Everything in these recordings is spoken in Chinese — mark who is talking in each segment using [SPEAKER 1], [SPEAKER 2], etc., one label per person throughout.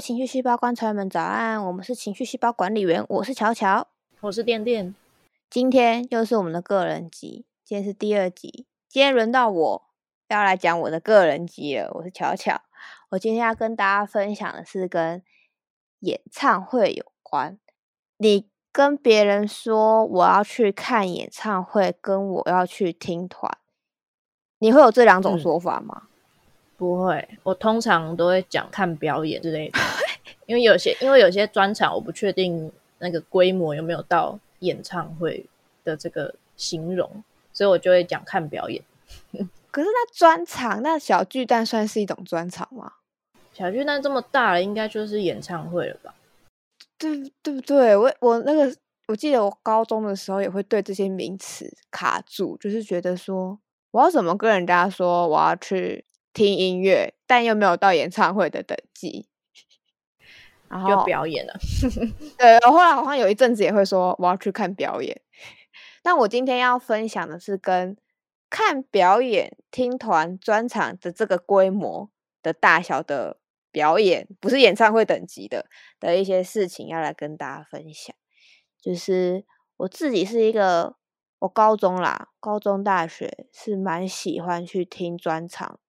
[SPEAKER 1] 情绪细胞观察员们，早安！我们是情绪细胞管理员，我是巧巧，
[SPEAKER 2] 我是电电。
[SPEAKER 1] 今天又是我们的个人集，今天是第二集，今天轮到我要来讲我的个人集了。我是巧巧，我今天要跟大家分享的是跟演唱会有关。你跟别人说我要去看演唱会，跟我要去听团，你会有这两种说法吗？
[SPEAKER 2] 不会，我通常都会讲看表演之类的，因为有些因为有些专场我不确定那个规模有没有到演唱会的这个形容，所以我就会讲看表演。
[SPEAKER 1] 可是那专场，那小巨蛋算是一种专场吗？
[SPEAKER 2] 小巨蛋这么大了，应该就是演唱会了吧？
[SPEAKER 1] 对对不对？我我那个我记得我高中的时候也会对这些名词卡住，就是觉得说我要怎么跟人家说我要去。听音乐，但又没有到演唱会的等级，
[SPEAKER 2] 然后表演了。
[SPEAKER 1] 对，后来好像有一阵子也会说我要去看表演。但我今天要分享的是跟看表演、听团专场的这个规模的大小的表演，不是演唱会等级的的一些事情，要来跟大家分享。就是我自己是一个，我高中啦，高中、大学是蛮喜欢去听专场。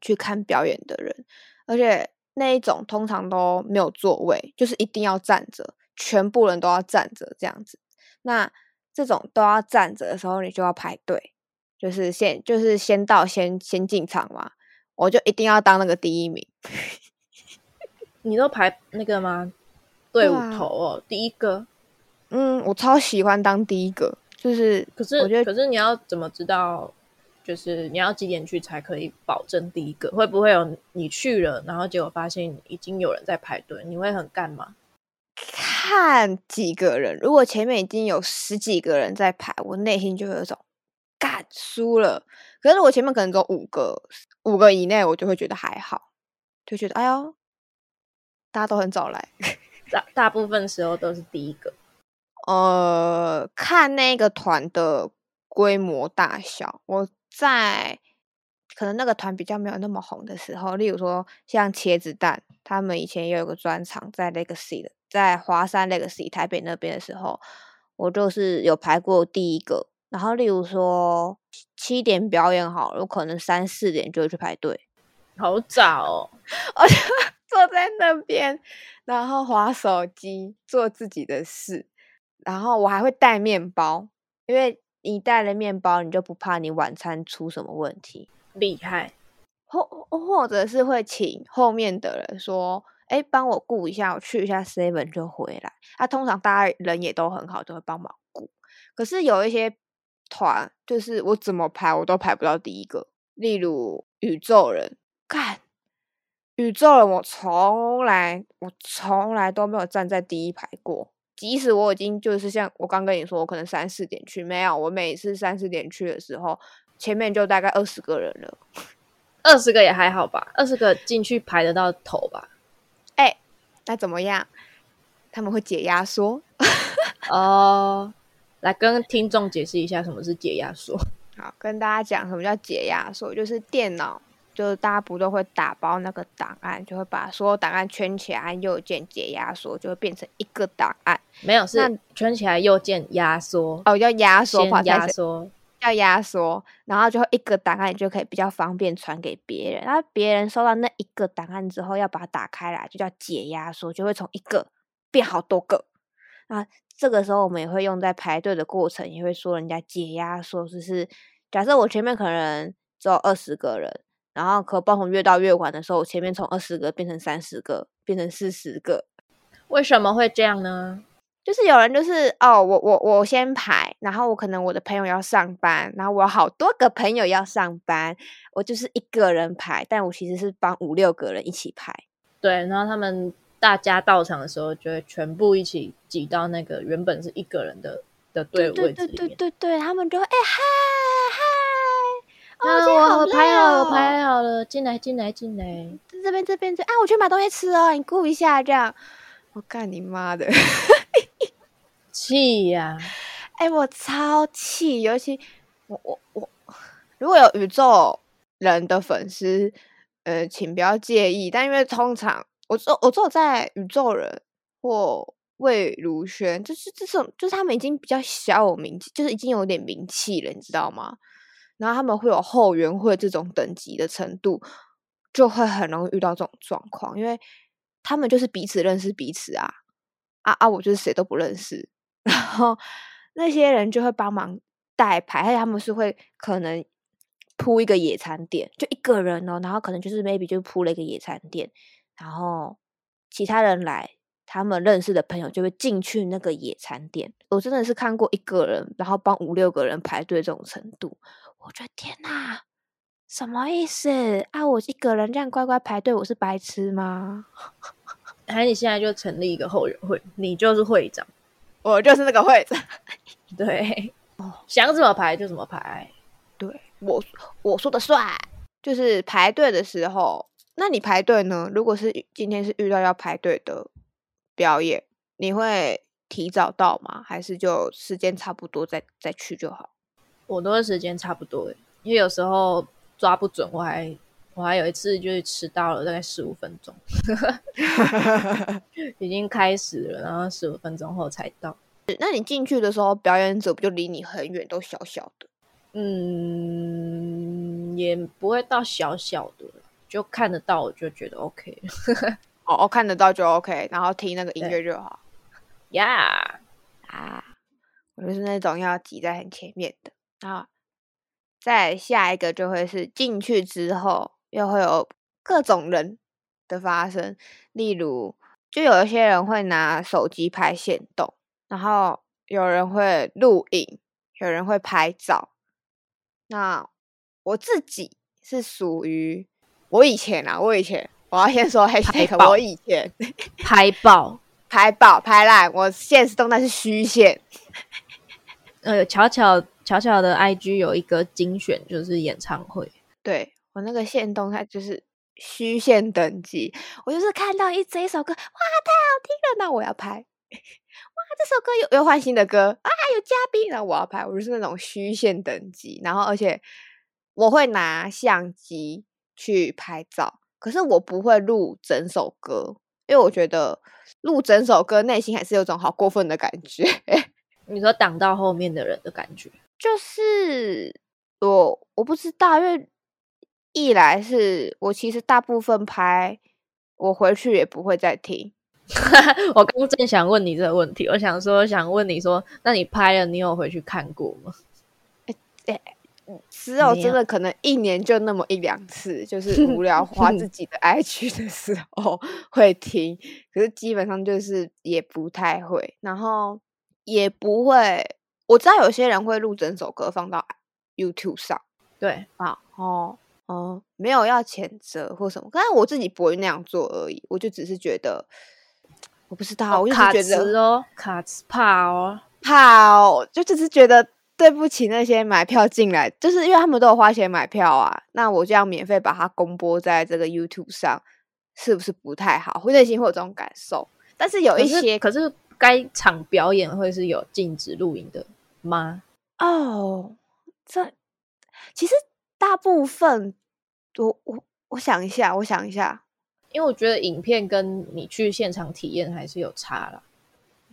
[SPEAKER 1] 去看表演的人，而且那一种通常都没有座位，就是一定要站着，全部人都要站着这样子。那这种都要站着的时候，你就要排队，就是先就是先到先先进场嘛。我就一定要当那个第一名。
[SPEAKER 2] 你都排那个吗？队伍头哦，第一个。
[SPEAKER 1] 嗯，我超喜欢当第一个，就是
[SPEAKER 2] 可是我觉得，可是你要怎么知道？就是你要几点去才可以保证第一个？会不会有你去了，然后结果发现已经有人在排队？你会很干吗？
[SPEAKER 1] 看几个人，如果前面已经有十几个人在排，我内心就会有一种干输了。可是我前面可能只有五个，五个以内，我就会觉得还好，就觉得哎呦，大家都很早来，
[SPEAKER 2] 大大部分时候都是第一个。
[SPEAKER 1] 呃，看那个团的规模大小，我。在可能那个团比较没有那么红的时候，例如说像茄子蛋，他们以前也有个专场在 Legacy 的，在华山 Legacy 台北那边的时候，我就是有排过第一个。然后例如说七点表演好了，我可能三四点就会去排队，
[SPEAKER 2] 好早哦，
[SPEAKER 1] 我就坐在那边，然后划手机做自己的事，然后我还会带面包，因为。你带了面包，你就不怕你晚餐出什么问题？
[SPEAKER 2] 厉害，
[SPEAKER 1] 或或者是会请后面的人说：“哎，帮我顾一下，我去一下 seven 就回来。”他通常大家人也都很好，都会帮忙顾。可是有一些团，就是我怎么排我都排不到第一个。例如宇宙人，看宇宙人，我从来我从来都没有站在第一排过。即使我已经就是像我刚跟你说，我可能三四点去，没有，我每次三四点去的时候，前面就大概二十个人了，
[SPEAKER 2] 二十个也还好吧，二十个进去排得到头吧？
[SPEAKER 1] 哎，那怎么样？他们会解压缩
[SPEAKER 2] 哦，来跟听众解释一下什么是解压缩。
[SPEAKER 1] 好，跟大家讲什么叫解压缩，就是电脑。就是大家不都会打包那个档案，就会把所有档案圈起来，按右键解压缩，就会变成一个档案。
[SPEAKER 2] 没有，是圈起来右键压缩。
[SPEAKER 1] 哦，要压缩，
[SPEAKER 2] 压缩，
[SPEAKER 1] 要压缩，然后就一个档案就可以比较方便传给别人。然后别人收到那一个档案之后，要把它打开来，就叫解压缩，就会从一个变好多个。那这个时候我们也会用在排队的过程，也会说人家解压缩，就是假设我前面可能只有二十个人。然后可爆红越到越晚的时候，我前面从二十个变成三十个，变成四十个，
[SPEAKER 2] 为什么会这样呢？
[SPEAKER 1] 就是有人就是哦，我我我先排，然后我可能我的朋友要上班，然后我有好多个朋友要上班，我就是一个人排，但我其实是帮五六个人一起排。
[SPEAKER 2] 对，然后他们大家到场的时候，就会全部一起挤到那个原本是一个人的的队位置里面。
[SPEAKER 1] 对对对对，他们就会哎嗨嗨。
[SPEAKER 2] 进来，进来，进来，
[SPEAKER 1] 这边，这边，这啊，我去买东西吃哦，你顾一下，这样。我干你妈的，
[SPEAKER 2] 气呀！
[SPEAKER 1] 哎，我超气，尤其我我我，如果有宇宙人的粉丝，呃，请不要介意，但因为通常我只我只有在宇宙人或魏如萱，就是这种，就是他们已经比较小有名气，就是已经有点名气了，你知道吗？然后他们会有后援会这种等级的程度，就会很容易遇到这种状况，因为他们就是彼此认识彼此啊，啊啊，我就是谁都不认识，然后那些人就会帮忙代牌，而且他们是会可能铺一个野餐垫，就一个人哦，然后可能就是 maybe 就铺了一个野餐垫，然后其他人来。他们认识的朋友就会进去那个野餐店，我真的是看过一个人，然后帮五六个人排队这种程度，我觉得天哪，什么意思啊？我一个人这样乖乖排队，我是白痴吗？
[SPEAKER 2] 还是你现在就成立一个后援会，你就是会长，
[SPEAKER 1] 我就是那个会长，
[SPEAKER 2] 对，哦想怎么排就怎么排，
[SPEAKER 1] 对我我说的算，就是排队的时候，那你排队呢？如果是今天是遇到要排队的。表演你会提早到吗？还是就时间差不多再再去就好？
[SPEAKER 2] 我都是时间差不多，因为有时候抓不准，我还我还有一次就是迟到了大概十五分钟，已经开始了，然后十五分钟后才到。
[SPEAKER 1] 那你进去的时候，表演者不就离你很远，都小小的？
[SPEAKER 2] 嗯，也不会到小小的，就看得到，我就觉得 OK。
[SPEAKER 1] 哦，看得到就 OK，然后听那个音乐就好。
[SPEAKER 2] 呀
[SPEAKER 1] 啊，我就是那种要挤在很前面的。然后再下一个就会是进去之后，又会有各种人的发生。例如，就有一些人会拿手机拍现动，然后有人会录影，有人会拍照。那我自己是属于我以前啊，我以前。我要先说我以前
[SPEAKER 2] 拍爆、
[SPEAKER 1] 拍爆、拍烂，我现实动态是虚线。
[SPEAKER 2] 呃，巧巧巧巧的 IG 有一个精选，就是演唱会。
[SPEAKER 1] 对我那个线动态就是虚线等级，我就是看到一这一首歌，哇，太好听了，那我要拍。哇，这首歌有又换新的歌啊，有嘉宾，那我要拍。我就是那种虚线等级，然后而且我会拿相机去拍照。可是我不会录整首歌，因为我觉得录整首歌内心还是有种好过分的感觉。
[SPEAKER 2] 你说挡到后面的人的感觉，
[SPEAKER 1] 就是我我不知道，因为一来是我其实大部分拍，我回去也不会再听。
[SPEAKER 2] 我刚正想问你这个问题，我想说想问你说，那你拍了，你有回去看过吗？
[SPEAKER 1] 哎。只有真的可能一年就那么一两次，就 是无聊花自己的 IG 的时候 会听，可是基本上就是也不太会，然后也不会。我知道有些人会录整首歌放到 YouTube 上，
[SPEAKER 2] 对
[SPEAKER 1] 啊，哦哦，没有要谴责或什么，但是我自己不会那样做而已。我就只是觉得，我不知道，我就觉得
[SPEAKER 2] 哦，卡词怕哦，
[SPEAKER 1] 怕哦，就只是觉得。对不起，那些买票进来，就是因为他们都有花钱买票啊。那我这样免费把它公播在这个 YouTube 上，是不是不太好？会内心会有这种感受。但是有一些，
[SPEAKER 2] 可是该场表演会是有禁止录音的吗？
[SPEAKER 1] 哦，这其实大部分，我我我想一下，我想一下，
[SPEAKER 2] 因为我觉得影片跟你去现场体验还是有差了。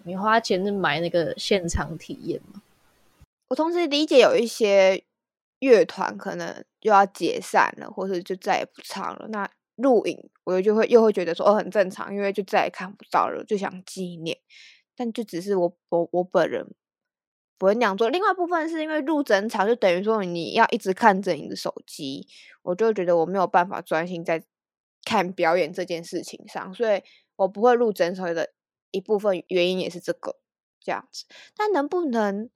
[SPEAKER 2] 你花钱是买那个现场体验嘛？
[SPEAKER 1] 我同时理解有一些乐团可能又要解散了，或者就再也不唱了。那录影，我就会又会觉得说哦很正常，因为就再也看不到了，就想纪念。但就只是我我我本人不会那样做。另外部分是因为录整场，就等于说你要一直看着你的手机，我就觉得我没有办法专心在看表演这件事情上，所以我不会录整首的一部分原因也是这个这样子。但能不能？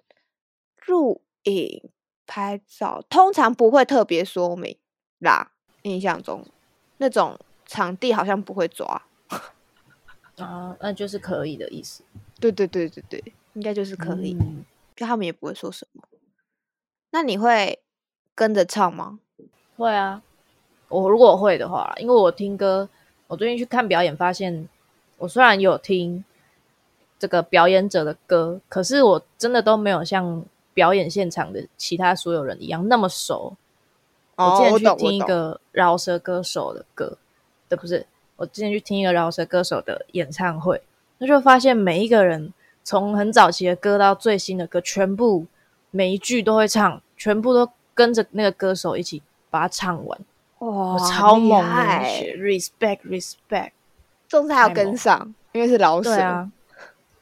[SPEAKER 1] 录影拍照通常不会特别说明啦，印象中那种场地好像不会抓
[SPEAKER 2] 啊，那就是可以的意思。
[SPEAKER 1] 对对对对对，应该就是可以，就他们也不会说什么。那你会跟着唱吗？
[SPEAKER 2] 会啊，我如果会的话，因为我听歌，我最近去看表演，发现我虽然有听这个表演者的歌，可是我真的都没有像。表演现场的其他所有人一样那么熟。我之前去听一个饶舌歌手的歌，对，不是，我之前去听一个饶舌歌手的演唱会，那就发现每一个人从很早期的歌到最新的歌，全部每一句都会唱，全部都跟着那个歌手一起把它唱完。
[SPEAKER 1] 哇，
[SPEAKER 2] 超猛，，respect respect。
[SPEAKER 1] 重视还要跟上，因为是老舍。
[SPEAKER 2] 对啊，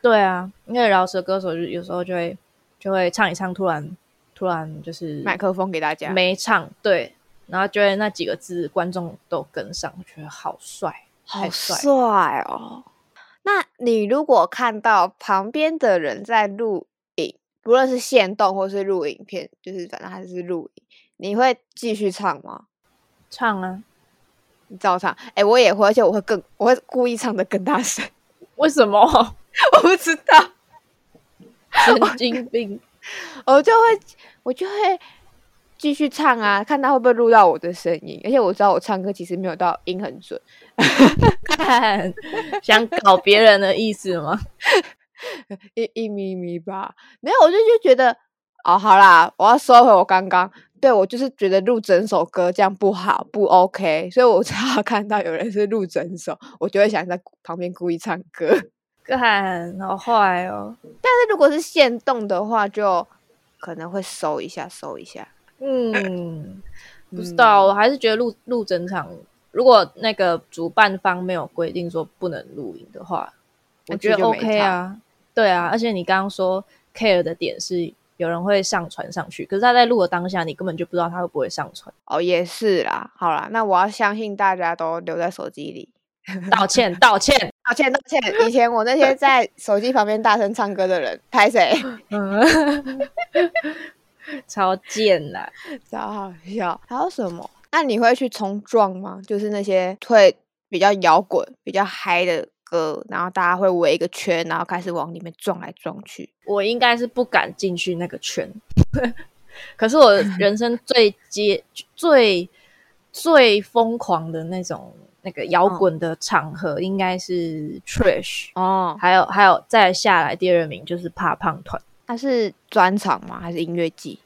[SPEAKER 2] 对啊，因为饶舌歌手就有时候就会就会唱一唱，突然突然就是
[SPEAKER 1] 麦克风给大家，
[SPEAKER 2] 没唱对，然后就会那几个字观众都跟上，我觉得好帅，
[SPEAKER 1] 好。帅哦！那你如果看到旁边的人在录影，不论是现动或是录影片，就是反正还是录影，你会继续唱吗？
[SPEAKER 2] 唱啊？
[SPEAKER 1] 你照唱？哎、我也会，而且我会更，我会故意唱的更大声。
[SPEAKER 2] 为什么？
[SPEAKER 1] 我不知道，
[SPEAKER 2] 神经病！
[SPEAKER 1] 我就会，我就会继续唱啊，看他会不会录到我的声音。而且我知道我唱歌其实没有到音很准，
[SPEAKER 2] 看，想搞别人的意思吗？
[SPEAKER 1] 一一咪咪吧。没有，我就就觉得，哦，好啦，我要收回我刚刚，对我就是觉得录整首歌这样不好，不 OK，所以我只要看到有人是录整首，我就会想在旁边故意唱歌。
[SPEAKER 2] 看，好坏哦。
[SPEAKER 1] 但是如果是现动的话，就可能会收一下，收一下。
[SPEAKER 2] 嗯，不知道，我还是觉得录录整场，如果那个主办方没有规定说不能录影的话，我觉得 OK 啊。对啊，而且你刚刚说 care 的点是有人会上传上去，可是他在录的当下，你根本就不知道他会不会上传。
[SPEAKER 1] 哦，也是啦。好啦，那我要相信大家都留在手机里。
[SPEAKER 2] 道歉，道歉。
[SPEAKER 1] 道歉，道歉。以前我那些在手机旁边大声唱歌的人，拍谁？
[SPEAKER 2] 嗯，超贱啦！
[SPEAKER 1] 超好笑。还有什么？那你会去冲撞吗？就是那些会比较摇滚、比较嗨的歌，然后大家会围一个圈，然后开始往里面撞来撞去。
[SPEAKER 2] 我应该是不敢进去那个圈，可是我 人生最接最最疯狂的那种那个摇滚的场合，应该是 Trash，、
[SPEAKER 1] 哦，
[SPEAKER 2] 还有还有再下来第二名就是怕胖团
[SPEAKER 1] 他是专场吗？还是音乐季？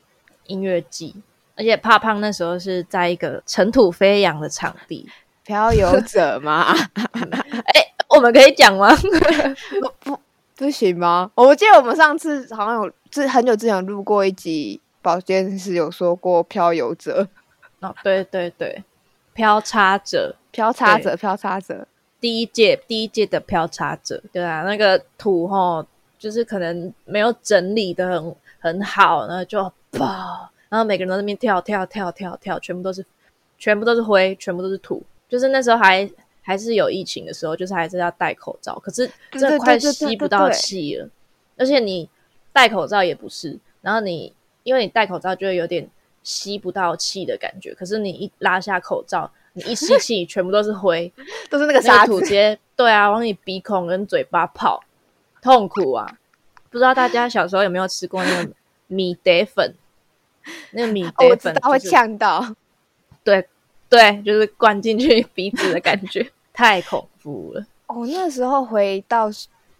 [SPEAKER 2] 音乐季，而且怕胖那时候是在一个尘土飞扬的场地，
[SPEAKER 1] 漂游者吗？
[SPEAKER 2] 我们可以讲吗？
[SPEAKER 1] 不不行吗？我记得我们上次好像有，之很久之前有录过一集保健室，有说过漂游者、
[SPEAKER 2] 哦，对对对，飘插者。
[SPEAKER 1] 漂叉者、漂叉者。
[SPEAKER 2] 第一届第一届的漂叉者，对啊，那个土吼，就是可能没有整理的很很好，然后就爆，然后每个人都在那边跳跳跳跳跳，全部都是全部都是灰，全部都是土，就是那时候还还是有疫情的时候，就是还是要戴口罩，可是
[SPEAKER 1] 对
[SPEAKER 2] 真的快吸不到气了，而且你戴口罩也不是，然后你因为你戴口罩就会有点吸不到气的感觉，可是你一拉下口罩，你一吸气，全部都是灰。
[SPEAKER 1] 都是那个沙
[SPEAKER 2] 土直，接对啊，往你鼻孔跟嘴巴跑，痛苦啊！不知道大家小时候有没有吃过那个米德粉？那个米
[SPEAKER 1] 哦
[SPEAKER 2] 德粉、
[SPEAKER 1] 我知道会
[SPEAKER 2] 就是
[SPEAKER 1] 呛到。
[SPEAKER 2] 对对，就是灌进去鼻子的感觉，太恐怖了。
[SPEAKER 1] 哦，那时候回到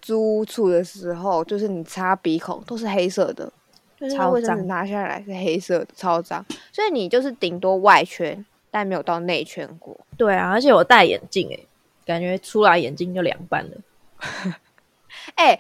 [SPEAKER 1] 租屋处的时候，就是你擦鼻孔都是黑色的，就是那
[SPEAKER 2] 超
[SPEAKER 1] 卫生纸
[SPEAKER 2] 脏
[SPEAKER 1] 拿下来是黑色的，超脏。所以你就是顶多外圈，但没有到内圈过。
[SPEAKER 2] 对啊，而且我戴眼镜诶、感觉出来眼睛就凉拌了。
[SPEAKER 1] 哎、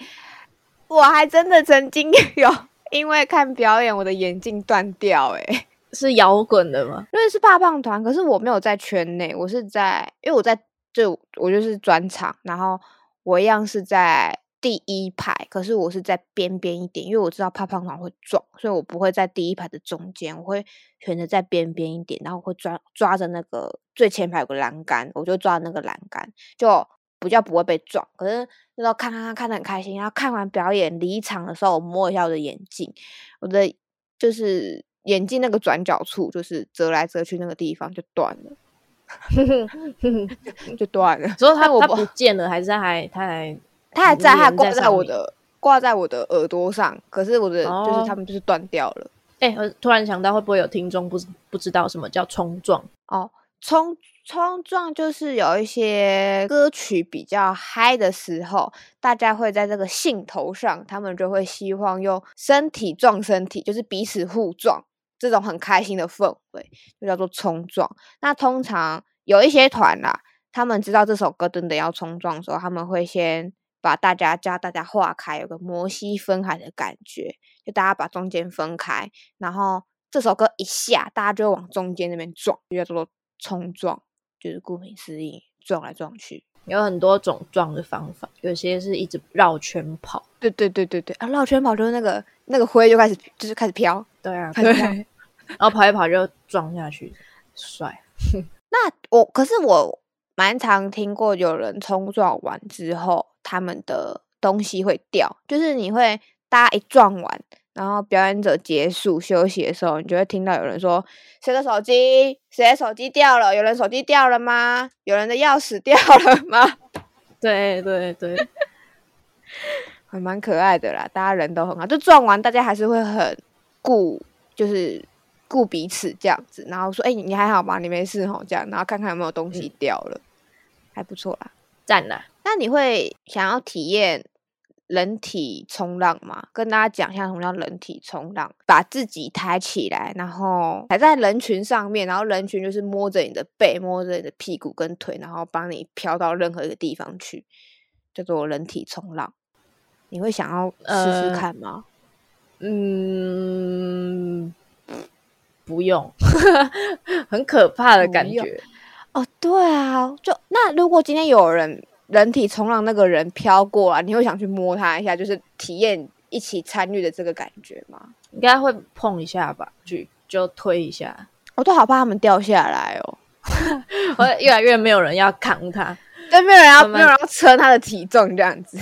[SPEAKER 1] 我还真的曾经 有因为看表演，我的眼镜断掉、哎，
[SPEAKER 2] 是摇滚的吗？
[SPEAKER 1] 因为是怕胖团，可是我没有在圈内，我是在，因为我在就我就是专场，然后我一样是在第一排，可是我是在边边一点，因为我知道怕胖团会撞，所以我不会在第一排的中间，我会选择在边边一点，然后我会抓抓着那个最前排有个栏杆，我就抓那个栏杆，就比较不会被撞。可是那时候看看看看的很开心，然后看完表演离场的时候，我摸一下我的眼镜，我的就是眼镜那个转角处，就是折来折去那个地方就断了，就断了。
[SPEAKER 2] 所以他他
[SPEAKER 1] 但我不
[SPEAKER 2] 不见了，还是他还他还
[SPEAKER 1] 它还在，它还挂在我的挂在我的耳朵上，可是我的、就是
[SPEAKER 2] 哦
[SPEAKER 1] 他们就是断掉了。
[SPEAKER 2] 哎、我突然想到，会不会有听众不知不知道什么叫冲撞？
[SPEAKER 1] 哦，冲冲撞就是有一些歌曲比较嗨的时候，大家会在这个兴头上，他们就会希望用身体撞身体，就是彼此互撞，这种很开心的氛围就叫做冲撞。那通常有一些团啦，他们知道这首歌真的要冲撞的时候，他们会先把大家叫大家划开，有个摩西分海的感觉，就大家把中间分开，然后这首歌一下，大家就往中间那边撞，就叫做冲撞，就是顾名思义，撞来撞去。
[SPEAKER 2] 有很多种撞的方法，有些是一直绕圈跑。
[SPEAKER 1] 对对对对对啊，绕圈跑就是那个那个灰就开始就是开始飘，
[SPEAKER 2] 对啊，
[SPEAKER 1] 开始飘。
[SPEAKER 2] 然后跑一跑就撞下去，帅。
[SPEAKER 1] 那我可是我蛮常听过有人冲撞完之后，他们的东西会掉，就是你会大家一撞完，然后表演者结束休息的时候，你就会听到有人说：“谁的手机？谁的手机掉了？有人手机掉了吗？有人的钥匙掉了吗？”
[SPEAKER 2] 对 对对，
[SPEAKER 1] 还蛮可爱的啦，大家人都很好，就撞完大家还是会很顾，就是。顾彼此这样子，然后说：“哎，你还好吗？你没事吼？”这样，然后看看有没有东西掉了，还不错啦，
[SPEAKER 2] 赞啦。
[SPEAKER 1] 那你会想要体验人体冲浪嘛？跟大家讲一下什么叫人体冲浪，把自己抬起来，然后抬在人群上面，然后人群就是摸着你的背，摸着你的屁股跟腿，然后帮你飘到任何一个地方去，叫做人体冲浪。你会想要试试看吗？
[SPEAKER 2] 嗯。不用，很可怕的感觉
[SPEAKER 1] 哦。对啊，就那如果今天有人人体冲浪，那个人飘过来，你会想去摸他一下，就是体验一起参与的这个感觉吗？
[SPEAKER 2] 应该会碰一下吧，就就推一下。
[SPEAKER 1] 我都好怕他们掉下来哦，
[SPEAKER 2] 我越来越没有人要扛他，
[SPEAKER 1] 对，没有人要没有人要撑他的体重这样子。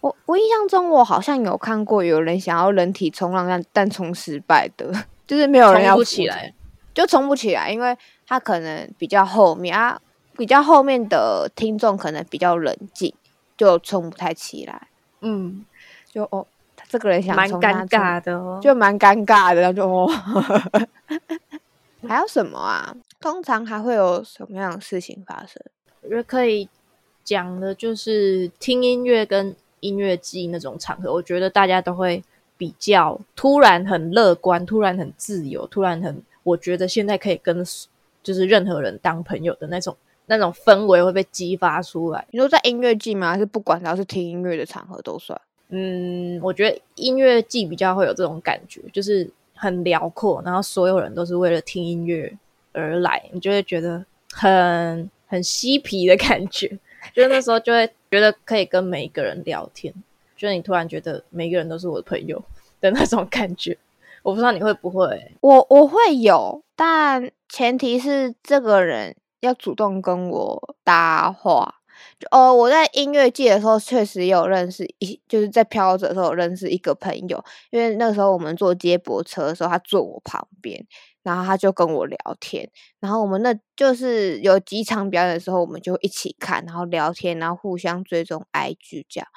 [SPEAKER 1] 我我印象中，我好像有看过有人想要人体冲浪，但但冲失败的。就是没有人要
[SPEAKER 2] 起来，
[SPEAKER 1] 就冲不起来，因为他可能比较后面啊，比较后面的听众可能比较冷静，就冲不太起来。
[SPEAKER 2] 嗯，
[SPEAKER 1] 就哦，他这个人想冲，
[SPEAKER 2] 蛮尴尬的，
[SPEAKER 1] 就蛮尴尬的，就哦。还有什么啊？通常还会有什么样的事情发生？
[SPEAKER 2] 我觉得可以讲的就是听音乐跟音乐季那种场合，我觉得大家都会。比较突然很乐观，突然很自由，突然很，我觉得现在可以跟就是任何人当朋友的那种那种氛围会被激发出来。
[SPEAKER 1] 你说在音乐季吗？还是不管只要是听音乐的场合都算？
[SPEAKER 2] 嗯，我觉得音乐季比较会有这种感觉，就是很辽阔，然后所有人都是为了听音乐而来，你就会觉得很很嬉皮的感觉。就那时候就会觉得可以跟每一个人聊天。就是你突然觉得每个人都是我的朋友的那种感觉，我不知道你会不会，
[SPEAKER 1] 我我会有，但前提是这个人要主动跟我搭话。哦，我在音乐界的时候确实有认识一，就是在飘着的时候认识一个朋友，因为那时候我们坐接驳车的时候，他坐我旁边，然后他就跟我聊天，然后我们那就是有几场表演的时候，我们就一起看，然后聊天，然后互相追踪 IG 这样。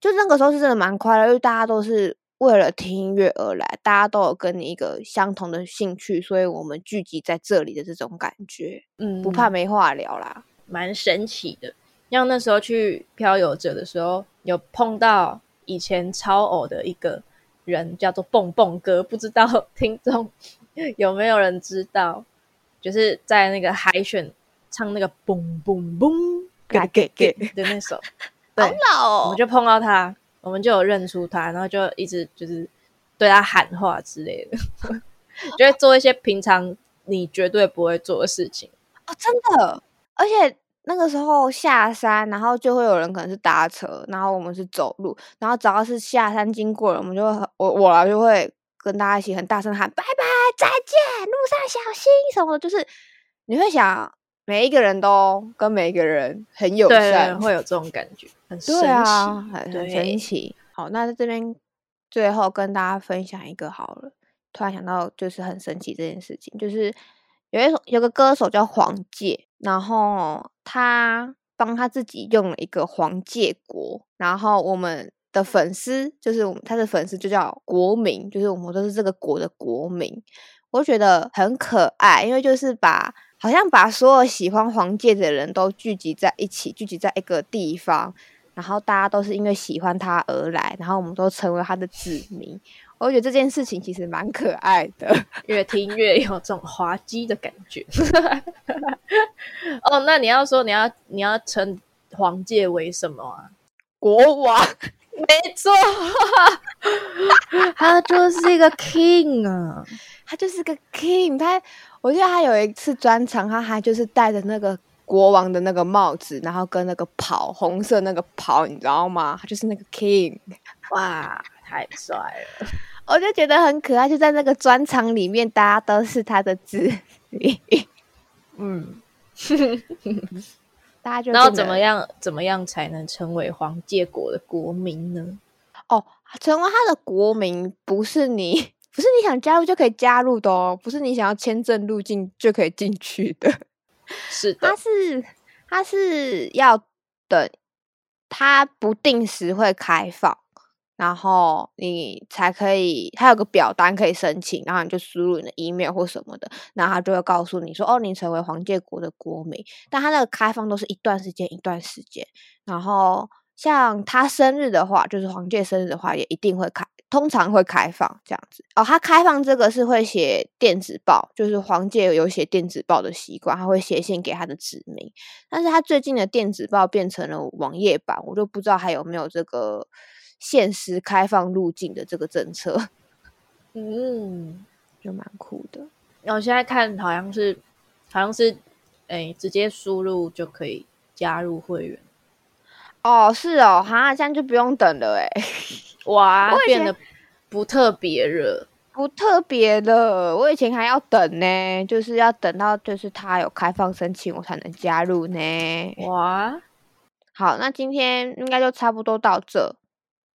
[SPEAKER 1] 就那个时候是真的蛮快乐，因为大家都是为了听音乐而来，大家都有跟你一个相同的兴趣，所以我们聚集在这里的这种感觉，嗯，不怕没话聊啦，
[SPEAKER 2] 蛮神奇的。像那时候去漂游者的时候，有碰到以前超偶的一个人，叫做蹦蹦哥，不知道 听众 有没有人知道？就是在那个海选唱那个蹦蹦蹦嘎给给的那首。
[SPEAKER 1] 好老哦！
[SPEAKER 2] 我就碰到他，我们就有认出他，然后就一直就是对他喊话之类的，就会做一些平常你绝对不会做的事情
[SPEAKER 1] 哦，真的。而且那个时候下山，然后就会有人可能是搭车，然后我们是走路，然后只要是下山经过了，我们就会我我就会跟大家一起很大声喊拜拜再见，路上小心什么的，就是你会想。每一个人都跟每一个人很友善，
[SPEAKER 2] 会有这种感觉，很神
[SPEAKER 1] 奇，很很神奇。好，那在这边最后跟大家分享一个好了，突然想到就是很神奇这件事情，就是有一首有个歌手叫黄介，然后他帮他自己用了一个黄介国，然后我们的粉丝就是我们他的粉丝就叫国民，就是我们都是这个国的国民，我觉得很可爱，因为就是把。好像把所有喜欢黄介的人都聚集在一起，聚集在一个地方，然后大家都是因为喜欢他而来，然后我们都成为他的子民。我我觉得这件事情其实蛮可爱的，
[SPEAKER 2] 越听越有这种滑稽的感觉。哦，那你要说你要你要称黄介为什么啊？
[SPEAKER 1] 国王，
[SPEAKER 2] 没错，他就是一个 king 啊，
[SPEAKER 1] 他就是个 king。他我记得他有一次专场，他还就是带着那个国王的那个帽子，然后跟那个袍，红色那个袍，你知道吗？他就是那个 king。
[SPEAKER 2] 哇，太帅了！
[SPEAKER 1] 我就觉得很可爱，就在那个专场里面，大家都是他的子女。嗯，大家就
[SPEAKER 2] 然后怎么样？怎么样才能成为黄介国的国民呢？
[SPEAKER 1] 哦，成为他的国民不是你，不是你想加入就可以加入的哦，不是你想要签证入境就可以进去的。
[SPEAKER 2] 是的，
[SPEAKER 1] 他是他是要等，他不定时会开放。然后你才可以，它有个表单可以申请，然后你就输入你的 email 或什么的，然后他就会告诉你说，哦，你成为黄介国的国民。但他那个开放都是一段时间一段时间。然后像他生日的话，就是黄介生日的话，也一定会开，通常会开放这样子。哦，他开放这个是会写电子报，就是黄介有写电子报的习惯，他会写信给他的子民。但是他最近的电子报变成了网页版，我就不知道还有没有这个。限时开放入境的这个政策，嗯，就蛮酷的。
[SPEAKER 2] 然后现在看好像是，好像是，哎，直接输入就可以加入会员。
[SPEAKER 1] 哦，是哦，哈，这样就不用等了，哎，
[SPEAKER 2] 哇，变得不特别了，
[SPEAKER 1] 不特别了。我以前还要等呢，就是要等到就是他有开放申请，我才能加入呢。哇，好，那今天应该就差不多到这。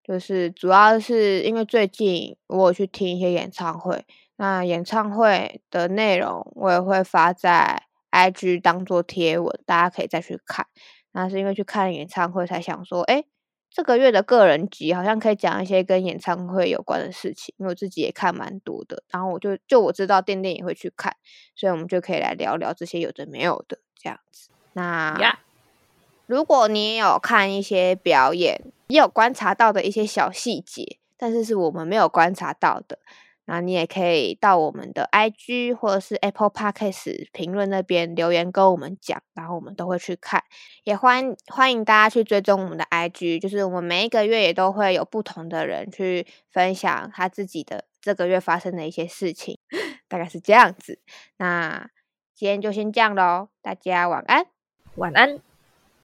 [SPEAKER 1] 就是主要是因为最近我有去听一些演唱会，那演唱会的内容我也会发在 IG 当做贴文，大家可以再去看。那是因为去看演唱会才想说，哎，这个月的个人集好像可以讲一些跟演唱会有关的事情，因为我自己也看蛮多的。然后我就就我知道店店也会去看，所以我们就可以来聊聊这些有的没有的这样子。那如果你有看一些表演，也有观察到的一些小细节，但是是我们没有观察到的。那你也可以到我们的 IG 或者是 Apple Podcast 评论那边留言跟我们讲，然后我们都会去看。也欢欢迎大家去追踪我们的 IG，就是我们每一个月也都会有不同的人去分享他自己的这个月发生的一些事情，大概是这样子。那今天就先这样喽，大家晚安，
[SPEAKER 2] 晚安。